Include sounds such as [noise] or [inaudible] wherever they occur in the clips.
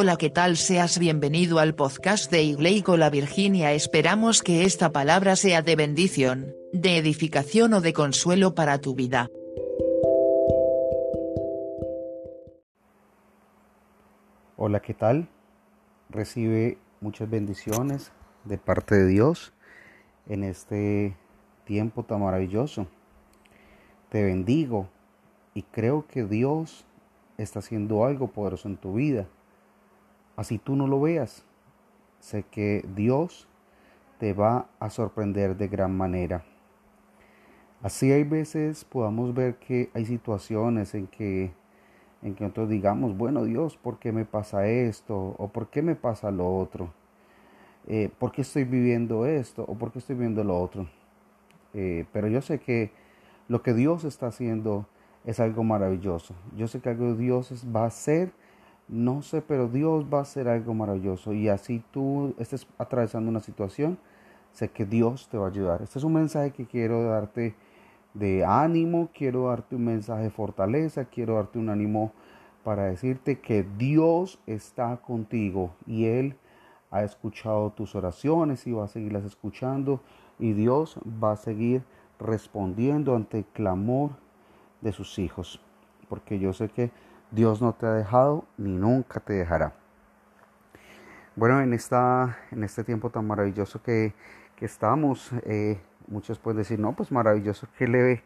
Hola, ¿qué tal? Seas bienvenido al podcast de Igley con la Virginia. Esperamos que esta palabra sea de bendición, de edificación o de consuelo para tu vida. Hola, ¿qué tal? Recibe muchas bendiciones de parte de Dios en este tiempo tan maravilloso. Te bendigo y creo que Dios está haciendo algo poderoso en tu vida. Así tú no lo veas, sé que Dios te va a sorprender de gran manera. Así hay veces podamos ver que hay situaciones en que en que nosotros digamos, bueno Dios, ¿por qué me pasa esto? ¿O por qué me pasa lo otro? Eh, ¿Por qué estoy viviendo esto? ¿O por qué estoy viviendo lo otro? Eh, pero yo sé que lo que Dios está haciendo es algo maravilloso. Yo sé que algo Dios va a hacer, no sé, pero Dios va a hacer algo maravilloso. Y así tú estés atravesando una situación, sé que Dios te va a ayudar. Este es un mensaje que quiero darte de ánimo, quiero darte un mensaje de fortaleza, quiero darte un ánimo para decirte que Dios está contigo y Él ha escuchado tus oraciones y va a seguirlas escuchando y Dios va a seguir respondiendo ante el clamor de sus hijos, porque yo sé que Dios no te ha dejado ni nunca te dejará. Bueno, en, esta, en este tiempo tan maravilloso que, que estamos, eh, Muchos pueden decir, no, pues maravilloso que le ve,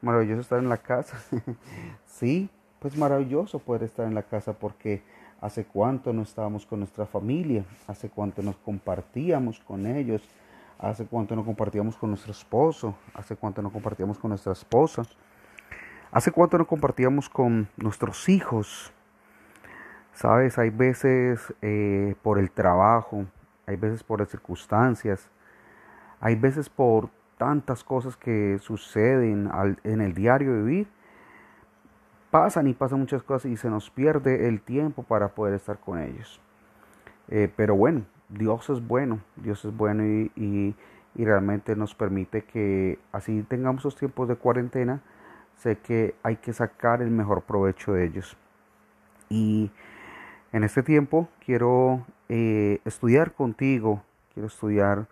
maravilloso estar en la casa. [laughs] sí, pues maravilloso poder estar en la casa porque hace cuánto no estábamos con nuestra familia, hace cuánto nos compartíamos con ellos, hace cuánto no compartíamos con nuestro esposo, hace cuánto no compartíamos con nuestra esposa, hace cuánto no compartíamos con nuestros hijos. Sabes, hay veces eh, por el trabajo, hay veces por las circunstancias, hay veces por tantas cosas que suceden en el diario vivir, pasan y pasan muchas cosas y se nos pierde el tiempo para poder estar con ellos. Eh, pero bueno, Dios es bueno, Dios es bueno y, y, realmente nos permite que así tengamos los tiempos de cuarentena, sé que hay que sacar el mejor provecho de ellos. Y en este tiempo quiero eh, estudiar contigo, quiero estudiar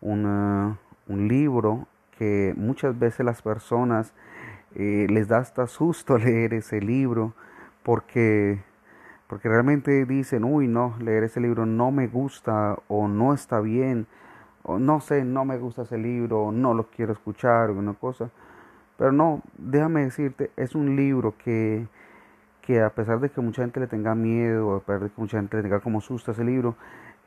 un libro que muchas veces las personas eh, les da hasta susto [laughs] leer ese libro porque, porque realmente dicen, uy, no, leer ese libro no me gusta o no está bien, o no sé, no me gusta ese libro, no lo quiero escuchar, o una cosa. Pero no, déjame decirte, es un libro que, que a pesar de que mucha gente le tenga miedo, a pesar de que mucha gente le tenga como susto ese libro,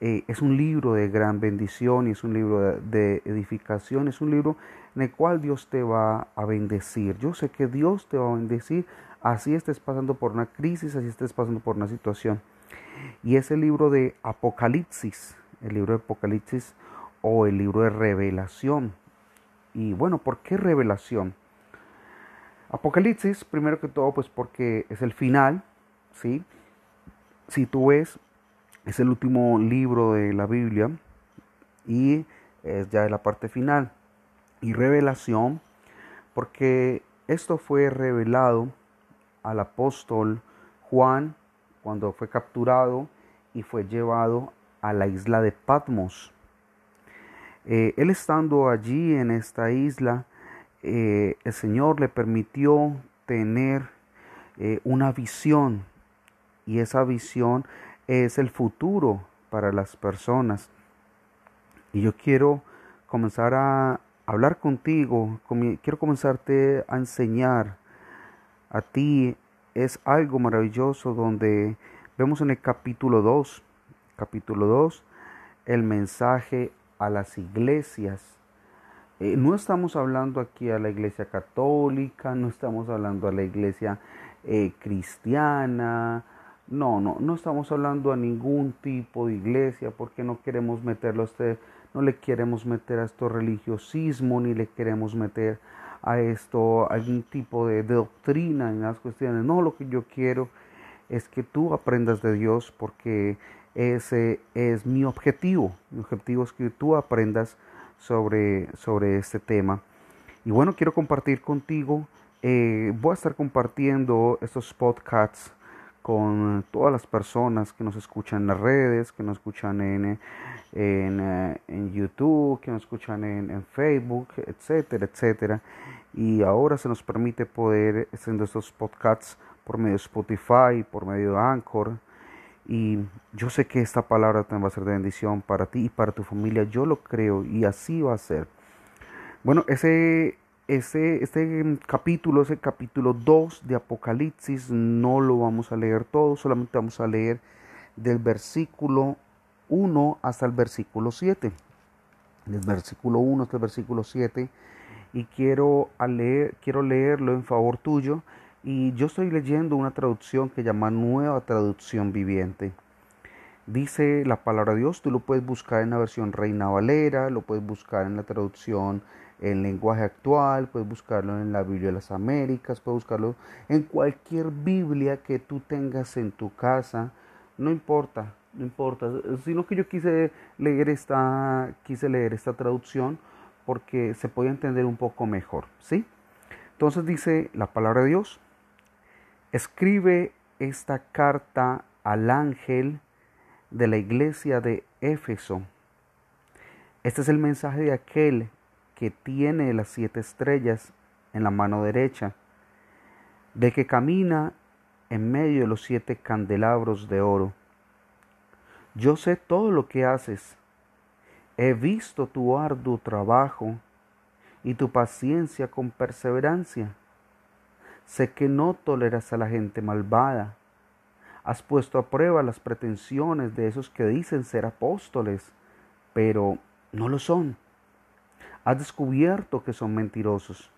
eh, es un libro de gran bendición y es un libro de, edificación, es un libro en el cual Dios te va a bendecir. Yo sé que Dios te va a bendecir, así estés pasando por una crisis, así estés pasando por una situación. Y es el libro de Apocalipsis, el libro de Apocalipsis o el libro de revelación. Y bueno, ¿por qué revelación? Apocalipsis, primero que todo, pues porque es el final, ¿sí? Si tú ves es el último libro de la Biblia y es ya la parte final. Y revelación, porque esto fue revelado al apóstol Juan cuando fue capturado y fue llevado a la isla de Patmos. Eh, él estando allí en esta isla, eh, el Señor le permitió tener eh, una visión y esa visión es el futuro para las personas. Y yo quiero comenzar a hablar contigo, quiero comenzarte a enseñar a ti. Es algo maravilloso donde vemos en el capítulo 2, capítulo 2, el mensaje a las iglesias. Eh, no estamos hablando aquí a la iglesia católica, no estamos hablando a la iglesia eh, cristiana, no, no, no estamos hablando a ningún tipo de iglesia porque no queremos meterlo a este, no le queremos meter a esto religiosismo ni le queremos meter a esto algún tipo de, doctrina en las cuestiones. No, lo que yo quiero es que tú aprendas de Dios porque ese es mi objetivo. Mi objetivo es que tú aprendas sobre, sobre este tema. Y bueno, quiero compartir contigo, eh, voy a estar compartiendo estos podcasts con todas las personas que nos escuchan en las redes, que nos escuchan en, en, en YouTube, que nos escuchan en, en, Facebook, etcétera, etcétera. Y ahora se nos permite poder haciendo estos podcasts por medio de Spotify, por medio de Anchor. Y yo sé que esta palabra también va a ser de bendición para ti y para tu familia. Yo lo creo y así va a ser. Bueno, ese ese, este capítulo, ese capítulo 2 de Apocalipsis, no lo vamos a leer todo, solamente vamos a leer del versículo 1 hasta el versículo 7. Del versículo 1 hasta el versículo 7. Y quiero, leer, quiero leerlo en favor tuyo. Y yo estoy leyendo una traducción que llama Nueva Traducción Viviente. Dice la palabra de Dios, tú lo puedes buscar en la versión Reina Valera, lo puedes buscar en la traducción en lenguaje actual, puedes buscarlo en la Biblia de las Américas, puedes buscarlo en cualquier Biblia que tú tengas en tu casa, no importa, no importa, sino que yo quise leer esta, quise leer esta traducción porque se puede entender un poco mejor, ¿sí? Entonces dice la palabra de Dios, escribe esta carta al ángel de la iglesia de Éfeso. Este es el mensaje de aquel que tiene las siete estrellas en la mano derecha, de que camina en medio de los siete candelabros de oro. Yo sé todo lo que haces, he visto tu arduo trabajo y tu paciencia con perseverancia. Sé que no toleras a la gente malvada. Has puesto a prueba las pretensiones de esos que dicen ser apóstoles, pero no lo son Has descubierto que son mentirosos.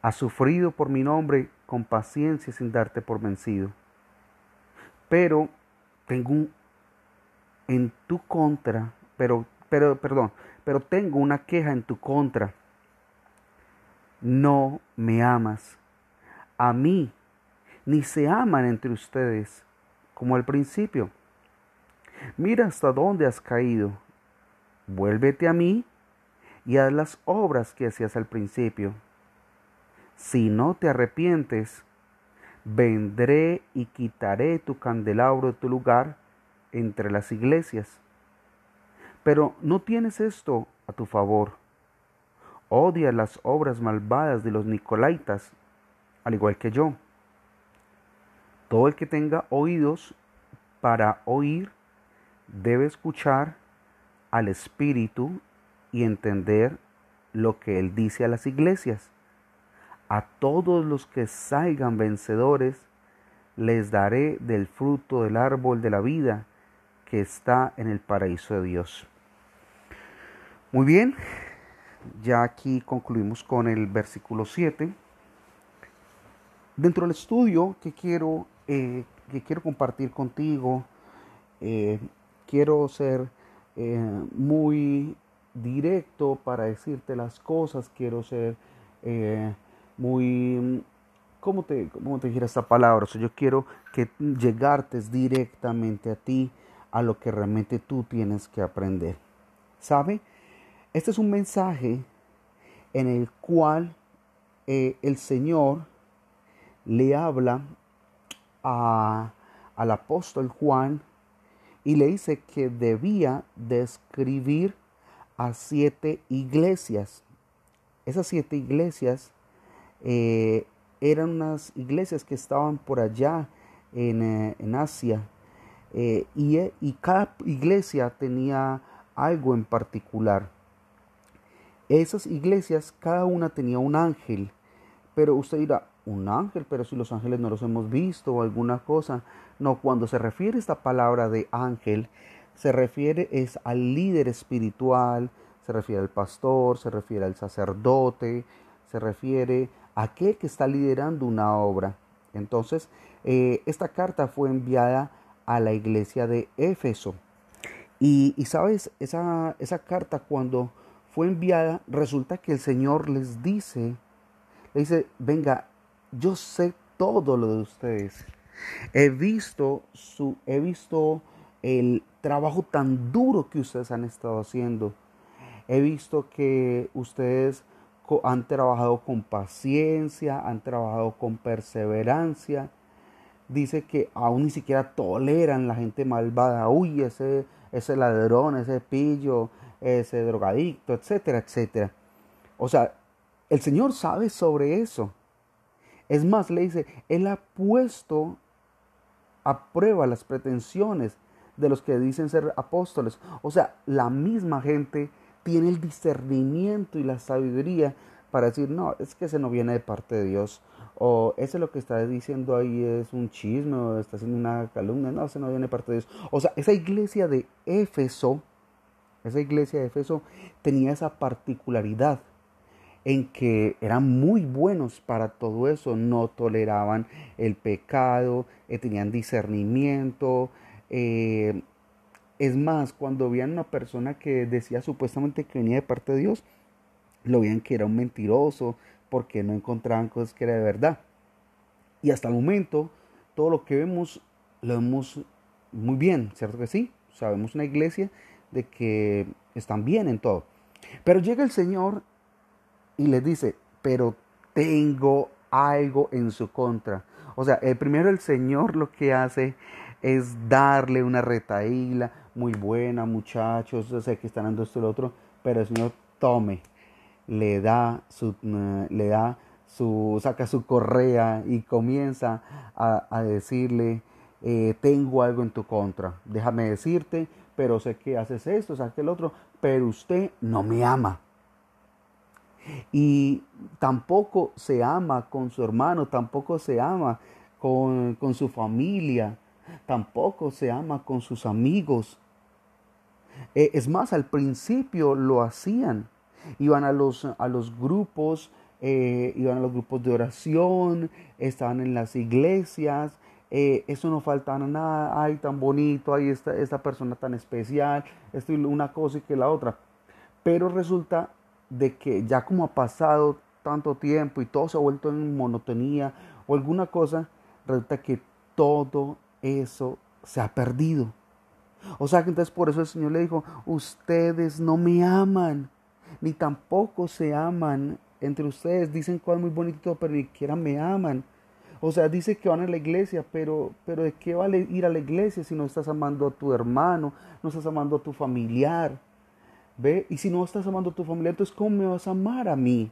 Has sufrido por mi nombre con paciencia sin darte por vencido. Pero tengo un, en tu contra, pero, pero, perdón, pero tengo una queja en tu contra. No me amas. A mí ni se aman entre ustedes como al principio. Mira hasta dónde has caído. Vuélvete a mí y haz las obras que hacías al principio. Si no te arrepientes, vendré y quitaré tu candelabro de tu lugar entre las iglesias. Pero no tienes esto a tu favor. Odia las obras malvadas de los nicolaitas, al igual que yo. Todo el que tenga oídos para oír debe escuchar al Espíritu y entender lo que Él dice a las iglesias. A todos los que salgan vencedores, les daré del fruto del árbol de la vida que está en el paraíso de Dios. Muy bien, ya aquí concluimos con el versículo 7. Dentro del estudio que quiero, eh, que quiero compartir contigo, eh, quiero ser eh, muy directo para decirte las cosas, quiero ser muy, ¿cómo te, cómo te dijera esta palabra? O yo quiero que llegarte directamente a ti, a lo que realmente tú tienes que aprender. ¿Sabe? Este es un mensaje en el cual el Señor le habla a, al apóstol Juan y le dice que debía describir a siete iglesias. Esas siete iglesias eh, eran unas iglesias que estaban por allá en, eh, Asia eh, y, y cada iglesia tenía algo en particular. Esas iglesias, cada una tenía un ángel, pero usted dirá, un ángel, pero si los ángeles no los hemos visto o alguna cosa. No, cuando se refiere esta palabra de ángel, se refiere es al líder espiritual, se refiere al pastor, se refiere al sacerdote, se refiere a aquel que está liderando una obra. Entonces, eh, esta carta fue enviada a la iglesia de Éfeso. Y, sabes, esa, esa carta cuando fue enviada, resulta que el Señor les dice, le dice, venga, yo sé todo lo de ustedes. He visto su, he visto el trabajo tan duro que ustedes han estado haciendo. He visto que ustedes han trabajado con paciencia, han trabajado con perseverancia. dice que aún ni siquiera toleran la gente malvada. Uy, ese, ese ladrón, ese pillo, ese drogadicto, etcétera, etcétera. O sea, el Señor sabe sobre eso. Es más, le dice, Él ha puesto a prueba las pretensiones de los que dicen ser apóstoles. O sea, la misma gente tiene el discernimiento y la sabiduría para decir, no, es que ese no viene de parte de Dios. O ese lo que está diciendo ahí es un chisme o está haciendo una calumnia. No, ese no viene de parte de Dios. O sea, esa iglesia de Éfeso, esa iglesia de Éfeso tenía esa particularidad en que eran muy buenos para todo eso, no toleraban el pecado, eh, tenían discernimiento. Eh, es más, cuando veían una persona que decía supuestamente que venía de parte de Dios, lo veían que era un mentiroso porque no encontraban cosas que era de verdad. Y hasta el momento, todo lo que vemos, lo vemos muy bien, ¿cierto que sí? Sabemos una iglesia de que están bien en todo. Pero llega el Señor y les dice, pero tengo algo en su contra. O sea, primero el Señor lo que hace es darle una retaíla muy buena, muchachos, yo sé que están dando esto y lo otro, pero el Señor tome, le da su, eh, le da su, saca su correa y comienza a, decirle, eh, tengo algo en tu contra, déjame decirte, pero sé que haces esto, sabes el otro, pero usted no me ama. Y tampoco se ama con su hermano, tampoco se ama con, con su familia, tampoco se ama con sus amigos. Eh, es más, al principio lo hacían. Iban a los, a los grupos, eh, iban a los grupos de oración, estaban en las iglesias. Eh, eso no faltaba nada, ay, tan bonito, ay, esta, esta persona tan especial, esto una cosa y que la otra. Pero resulta de que ya como ha pasado tanto tiempo y todo se ha vuelto en monotonía o alguna cosa, resulta que todo eso se ha perdido. O sea que entonces por eso el Señor le dijo, ustedes no me aman, ni tampoco se aman entre ustedes. Dicen cosas muy bonitas, pero ni siquiera me aman. O sea, dice que van a la iglesia, pero, pero ¿de qué vale ir a la iglesia si no estás amando a tu hermano, no estás amando a tu familiar? ¿Ve? Y si no estás amando a tu familia, entonces ¿cómo me vas a amar a mí?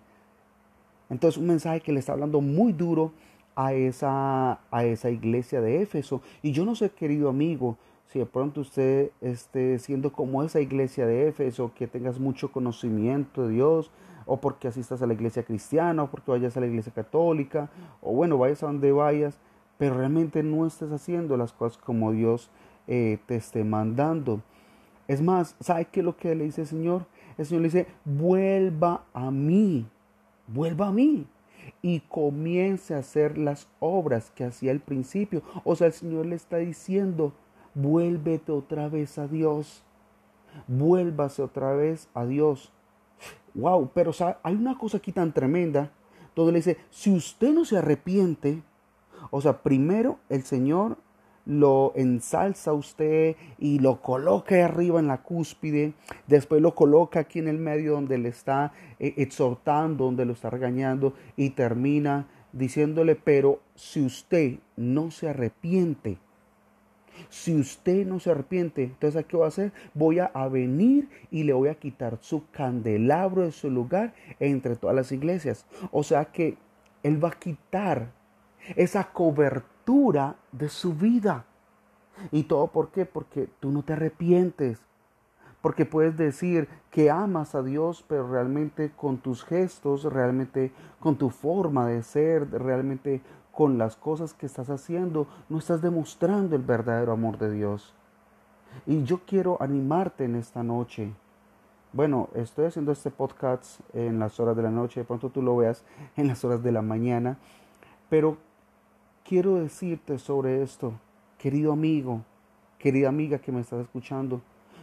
Entonces un mensaje que le está hablando muy duro a esa, a esa iglesia de Éfeso. Y yo no sé, querido amigo, si de pronto usted esté siendo como esa iglesia de Éfeso, que tengas mucho conocimiento de Dios, o porque asistas a la iglesia cristiana, o porque vayas a la iglesia católica, o bueno, vayas a donde vayas, pero realmente no estés haciendo las cosas como Dios eh, te esté mandando. Es más, ¿sabe qué es lo que le dice el Señor? El Señor le dice, vuelva a mí, vuelva a mí y comience a hacer las obras que hacía al principio. O sea, el Señor le está diciendo, vuélvete otra vez a Dios, vuélvase otra vez a Dios. Wow, pero hay una cosa aquí tan tremenda, donde le dice, si usted no se arrepiente, o sea, primero el Señor lo ensalza usted y lo coloca arriba en la cúspide, después lo coloca aquí en el medio donde le está eh, exhortando, donde lo está regañando y termina diciéndole, pero si usted no se arrepiente, si usted no se arrepiente, entonces ¿qué va a hacer? Voy a venir y le voy a quitar su candelabro de su lugar entre todas las iglesias. O sea que Él va a quitar esa cobertura de su vida. ¿Y todo por qué? Porque tú no te arrepientes. Porque puedes decir que amas a Dios, pero realmente con tus gestos, realmente con tu forma de ser, realmente con las cosas que estás haciendo, no estás demostrando el verdadero amor de Dios. Y yo quiero animarte en esta noche. Bueno, estoy haciendo este podcast en las horas de la noche, de pronto tú lo veas en las horas de la mañana, pero quiero decirte sobre esto, querido amigo, querida amiga que me estás escuchando,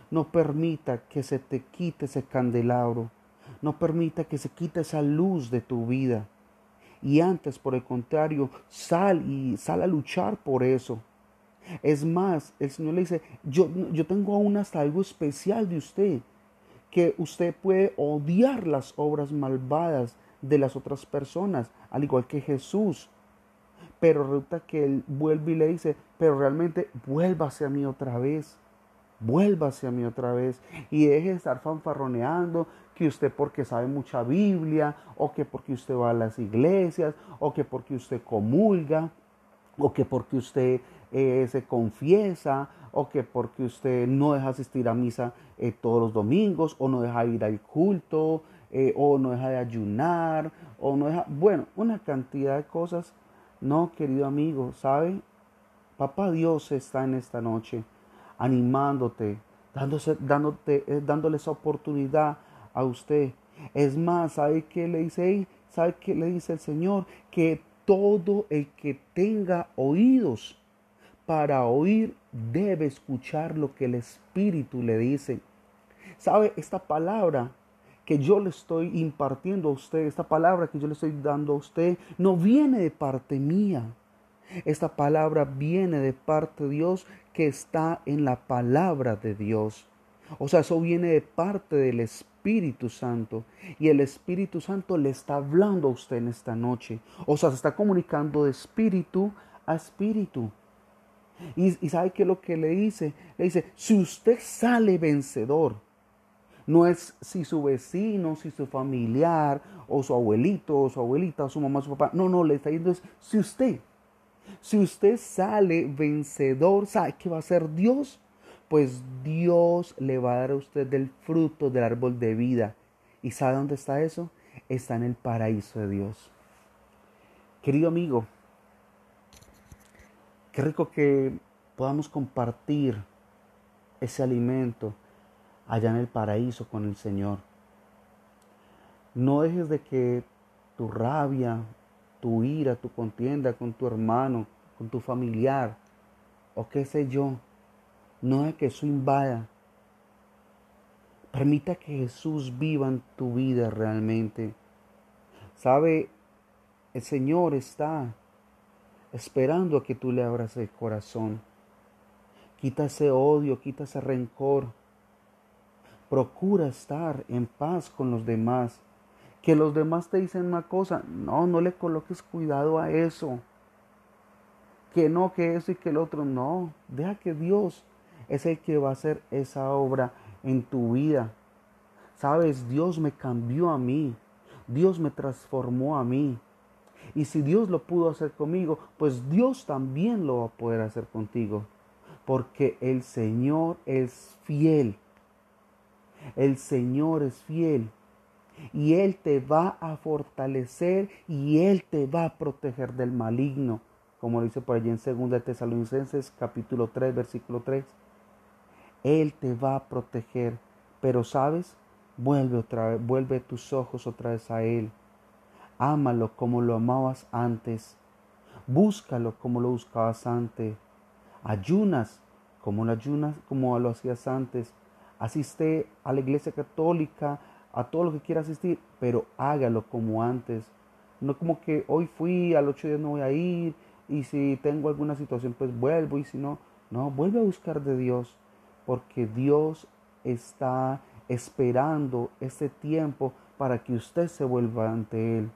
no permita que se te quite ese candelabro, no permita que se quite esa luz de tu vida. Y antes, por el contrario, sal y sal a luchar por eso. Es más, el Señor le dice, yo, yo tengo aún hasta algo especial de usted, que usted puede odiar las obras malvadas de las otras personas, al igual que Jesús Pero resulta que él vuelve y le dice, pero realmente vuélvase a mí otra vez. Vuélvase a mí otra vez y deje de estar fanfarroneando que usted porque sabe mucha Biblia o que porque usted va a las iglesias o que porque usted comulga o que porque usted eh, se confiesa o que porque usted no deja asistir a misa eh, todos los domingos o no deja ir al culto eh, o no deja de ayunar o no deja, bueno, una cantidad de cosas. No, querido amigo, ¿sabe? Papá Dios está en esta noche animándote, dándose, dándote, dándole esa oportunidad a usted. Es más, ¿sabe qué le dice ¿Sabe qué le dice el Señor? Que todo el que tenga oídos para oír debe escuchar lo que el Espíritu le dice. ¿Sabe? Esta palabra que yo le estoy impartiendo a usted, esta palabra que yo le estoy dando a usted, no viene de parte mía. Esta palabra viene de parte de Dios que está en la palabra de Dios. O sea, eso viene de parte del Espíritu Santo. Y el Espíritu Santo le está hablando a usted en esta noche. O sea, se está comunicando de espíritu a espíritu. Y, sabe que lo que le dice, le dice, si usted sale vencedor, no es si su vecino, si su familiar, o su abuelito, o su abuelita, o su mamá, o su papá. No, no, le está diciendo es si usted. Si usted sale vencedor, ¿sabe qué va a ser Dios? pues Dios le va a dar a usted del fruto del árbol de vida. ¿Y sabe dónde está eso? Está en el paraíso de Dios. Querido amigo, qué rico que podamos compartir ese alimento allá en el paraíso con el Señor. No dejes de que tu rabia, tu ira, tu contienda con tu hermano, con tu familiar, o qué sé yo, no es que eso invada. Permita que Jesús viva en tu vida realmente. Sabe, el Señor está esperando a que tú le abras el corazón. Quita ese odio, quita ese rencor. Procura estar en paz con los demás. Que los demás te dicen una cosa, no, no le coloques cuidado a eso. Que no, que eso y que el otro, no. Deja que Dios es el que va a hacer esa obra en tu vida. Sabes, Dios me cambió a mí, Dios me transformó a mí. Y si Dios lo pudo hacer conmigo, pues Dios también lo va a poder hacer contigo. Porque el Señor es fiel. El Señor es fiel. Y Él te va a fortalecer y Él te va a proteger del maligno. Como lo dice por allí en 2 Tesalonicenses capítulo 3, versículo 3. Él te va a proteger. Pero sabes, vuelve otra vez, vuelve tus ojos otra vez a Él. Ámalo como lo amabas antes. Búscalo como lo buscabas antes. Ayunas como lo ayunas, como lo hacías antes. Asiste a la iglesia católica, a todo lo que quiera asistir, pero hágalo como antes. No como que hoy fui, al ocho días no voy a ir, y si tengo alguna situación, pues vuelvo, y si no, no, vuelve a buscar de Dios porque Dios está esperando este tiempo para que usted se vuelva ante Él.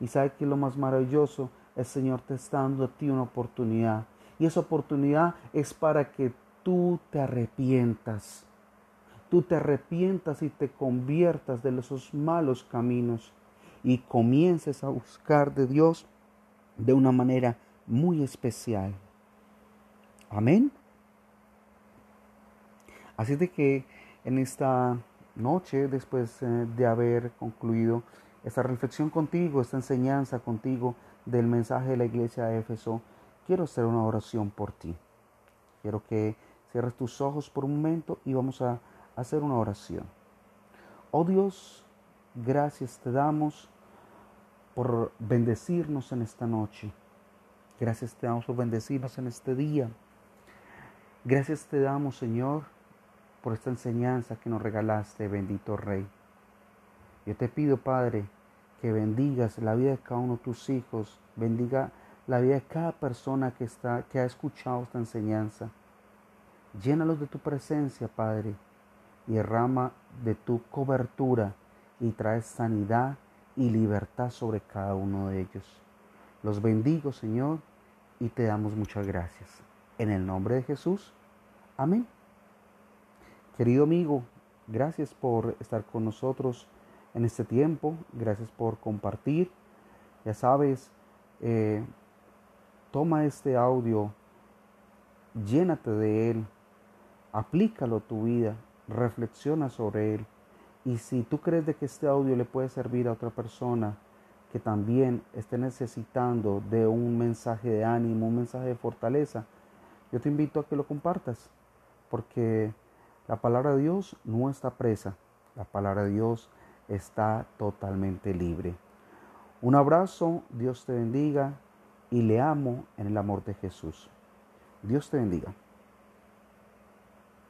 Y sabe que lo más maravilloso, el Señor te está dando a ti una oportunidad. Y esa oportunidad es para que tú te arrepientas. Tú te arrepientas y te conviertas de esos malos caminos y comiences a buscar de Dios de una manera muy especial. Amén. Así de que en esta noche, después eh, de haber concluido esta reflexión contigo, esta enseñanza contigo del mensaje de la iglesia de Éfeso, quiero hacer una oración por ti. Quiero que cierres tus ojos por un momento y vamos a hacer una oración. Oh Dios, gracias te damos por bendecirnos en esta noche. Gracias te damos por bendecirnos en este día. Gracias te damos, Señor, por esta enseñanza que nos regalaste, bendito Rey. Yo te pido, Padre, que bendigas la vida de cada uno de tus hijos, bendiga la vida de cada persona que, está, que ha escuchado esta enseñanza. Llénalos de tu presencia, Padre, y derrama de tu cobertura y trae sanidad y libertad sobre cada uno de ellos. Los bendigo, Señor, y te damos muchas gracias. En el nombre de Jesús. Amén. Querido amigo, gracias por estar con nosotros en este tiempo. Gracias por compartir. Ya sabes, eh, toma este audio, llénate de él, aplícalo a tu vida, reflexiona sobre él. Y si tú crees de que este audio le puede servir a otra persona que también esté necesitando de un mensaje de ánimo, un mensaje de fortaleza, yo te invito a que lo compartas, porque la palabra de Dios no está presa, la palabra de Dios está totalmente libre. Un abrazo, Dios te bendiga y le amo en el amor de Jesús. Dios te bendiga.